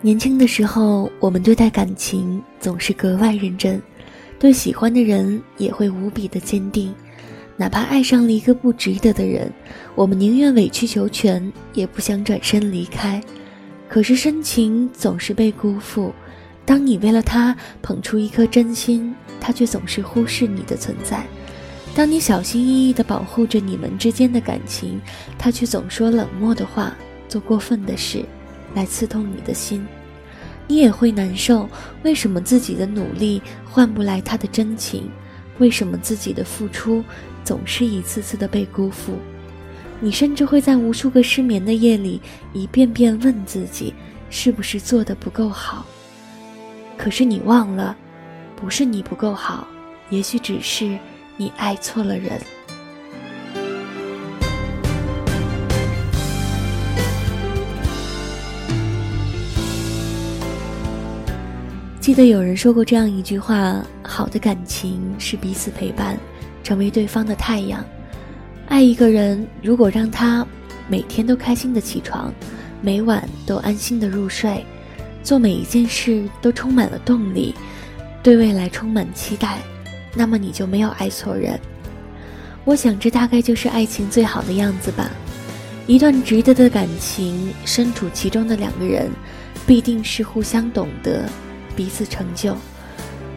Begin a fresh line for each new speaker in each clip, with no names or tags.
年轻的时候，我们对待感情总是格外认真，对喜欢的人也会无比的坚定，哪怕爱上了一个不值得的人，我们宁愿委曲求全，也不想转身离开。可是深情总是被辜负，当你为了他捧出一颗真心，他却总是忽视你的存在；当你小心翼翼地保护着你们之间的感情，他却总说冷漠的话，做过分的事。来刺痛你的心，你也会难受。为什么自己的努力换不来他的真情？为什么自己的付出总是一次次的被辜负？你甚至会在无数个失眠的夜里，一遍遍问自己，是不是做的不够好？可是你忘了，不是你不够好，也许只是你爱错了人。记得有人说过这样一句话：好的感情是彼此陪伴，成为对方的太阳。爱一个人，如果让他每天都开心的起床，每晚都安心的入睡，做每一件事都充满了动力，对未来充满期待，那么你就没有爱错人。我想，这大概就是爱情最好的样子吧。一段值得的感情，身处其中的两个人，必定是互相懂得。彼此成就。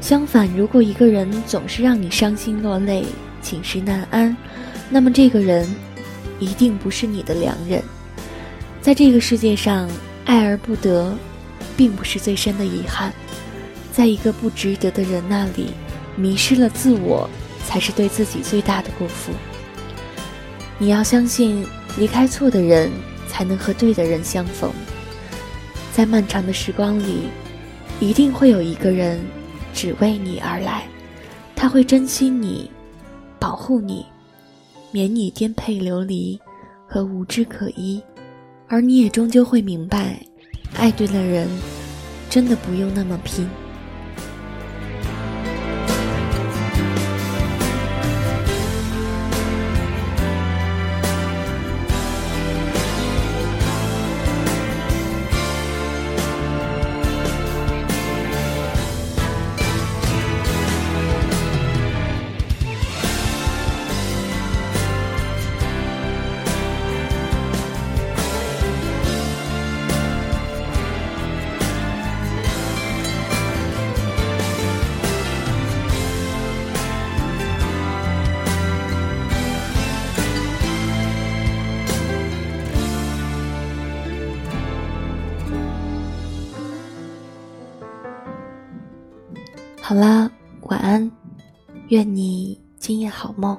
相反，如果一个人总是让你伤心落泪、寝食难安，那么这个人一定不是你的良人。在这个世界上，爱而不得，并不是最深的遗憾。在一个不值得的人那里，迷失了自我，才是对自己最大的辜负。你要相信，离开错的人，才能和对的人相逢。在漫长的时光里。一定会有一个人，只为你而来，他会珍惜你，保护你，免你颠沛流离和无枝可依，而你也终究会明白，爱对了人，真的不用那么拼。好啦，晚安，愿你今夜好梦。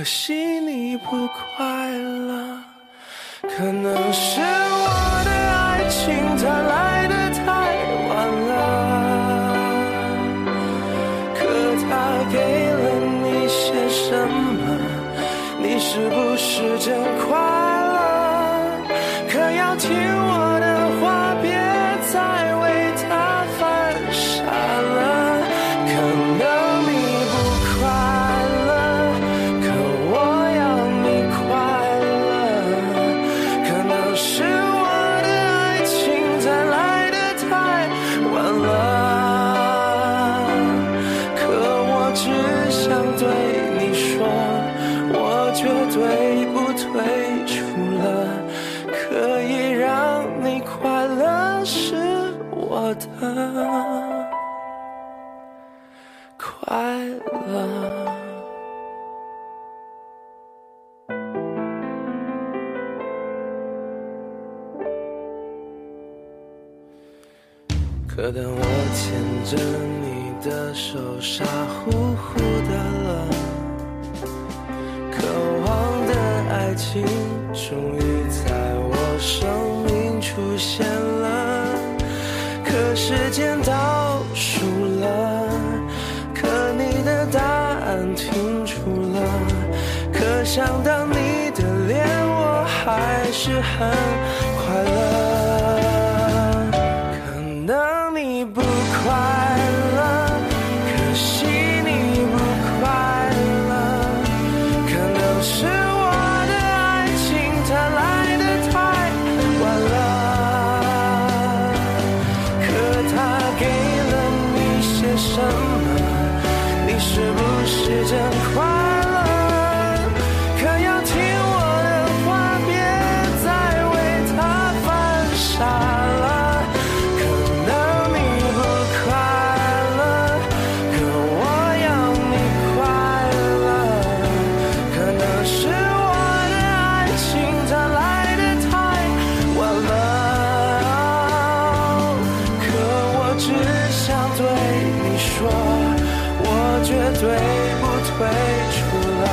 可惜你不快乐，可能是对不退出了。可以让你快乐是我的快乐。可当我牵着你的手，傻乎乎的了，情终于在我生命出现了。可时间倒数了，可你的答案停住了，可想到你的脸，我还是很快乐。可能你不快真快乐？可要听我的话，别再为他犯傻了。可能你不快乐，可我要你快乐。可能是我的爱情它来的太晚了，可我只想对你说，我绝对不退出了。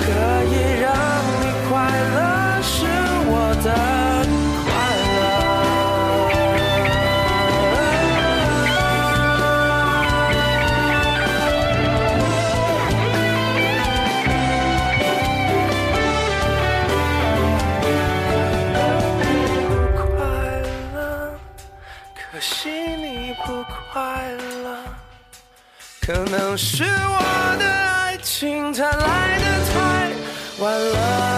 可以让你快乐是我的快乐。快乐，可惜你不快乐。可能是我的情它来的太晚了。